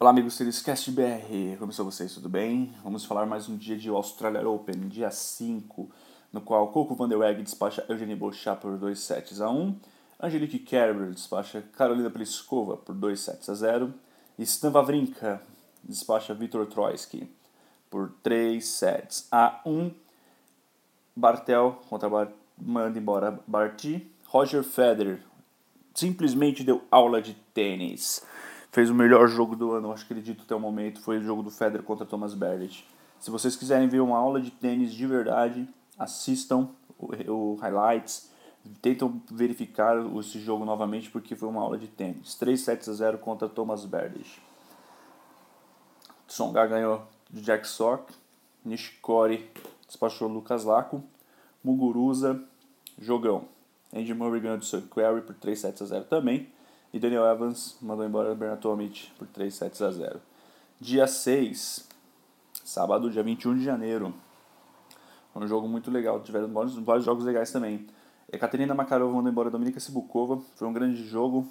Olá amigos seres Cast BR, como estão vocês? Tudo bem? Vamos falar mais um dia de Australia Open, dia 5, no qual Coco Van der Weg despacha Eugenie Bochat por 2 sets a 1, Angelique Kerber despacha Carolina Pliskova por 2 sets a 0 e Stan Wawrinka despacha Viktor Troitsky por 3 sets a 1. Bartel contra Bar manda embora Barty. Roger Federer simplesmente deu aula de tênis fez o melhor jogo do ano, acho que acredito até o momento, foi o jogo do Federer contra Thomas Berdych. Se vocês quiserem ver uma aula de tênis de verdade, assistam o, o highlights, tentam verificar esse jogo novamente porque foi uma aula de tênis. 3 sets a 0 contra Thomas Berdych. Tsonga ganhou de Jack Sock, Nishikori despachou Lucas Laco, Muguruza, jogão. Andy Murray ganhou de Sir Query por 3 sets a 0 também. E Daniel Evans mandou embora Tomic por 3 sets a 0. Dia 6, sábado, dia 21 de janeiro. Foi um jogo muito legal, tiveram vários, vários jogos legais também. Ekaterina Makarova mandou embora Dominika Sibukova. Foi um grande jogo,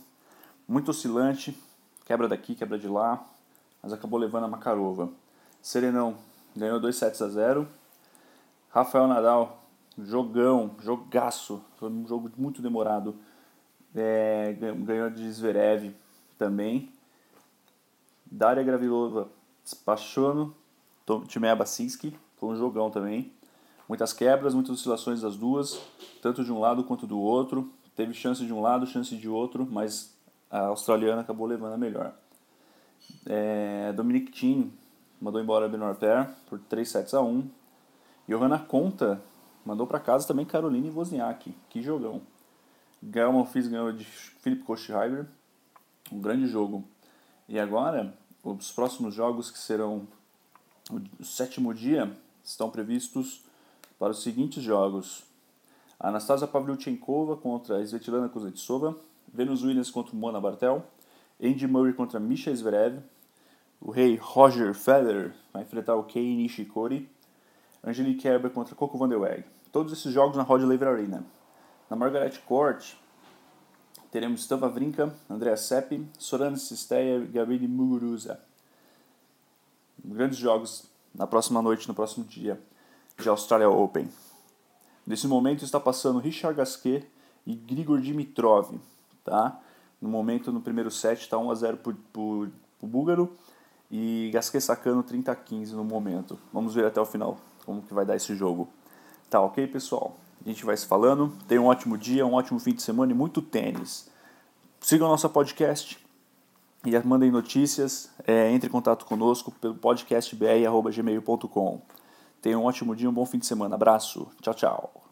muito oscilante, quebra daqui, quebra de lá, mas acabou levando a Makarova. Serenão ganhou 2 sets a 0. Rafael Nadal, jogão, jogaço, foi um jogo muito demorado é, ganhou de Zverev também. Daria Gravilova despachando Timea Basinski, foi um jogão também. Muitas quebras, muitas oscilações das duas, tanto de um lado quanto do outro. Teve chance de um lado, chance de outro, mas a australiana acabou levando a melhor. É, Dominic Thiem mandou embora Benoit Paire por 3 sets a 1. Johanna Conta mandou para casa também Caroline Wozniak. Que jogão. Gael Monfils ganhou de Philip Kohlschreiber, um grande jogo. E agora, os próximos jogos que serão o sétimo dia estão previstos para os seguintes jogos. Anastasia Pavlyuchenkova contra Svetlana Kuznetsova, Venus Williams contra Mona Bartel, Andy Murray contra Misha Zverev, o rei Roger Federer vai enfrentar o Kei Nishikori, Angelique Kerber contra Coco Van. Todos esses jogos na Rod Laver Arena. Na Margaret Court, teremos Stan Wawrinka, Andrea Seppi, Sorana Cisteia e Gabriele Muguruza. Grandes jogos na próxima noite, no próximo dia de Australia Open. Nesse momento está passando Richard Gasquet e Grigor Dimitrov, tá? No momento, no primeiro set, está 1 a 0 para o búlgaro e Gasquet sacando 30 a 15 no momento. Vamos ver até o final como que vai dar esse jogo. Tá ok, pessoal? A gente vai se falando. Tenha um ótimo dia, um ótimo fim de semana e muito tênis. Sigam nosso podcast e mandem notícias. É, entre em contato conosco pelo podcastbr.gmail.com. Tenha um ótimo dia, um bom fim de semana. Abraço. Tchau, tchau.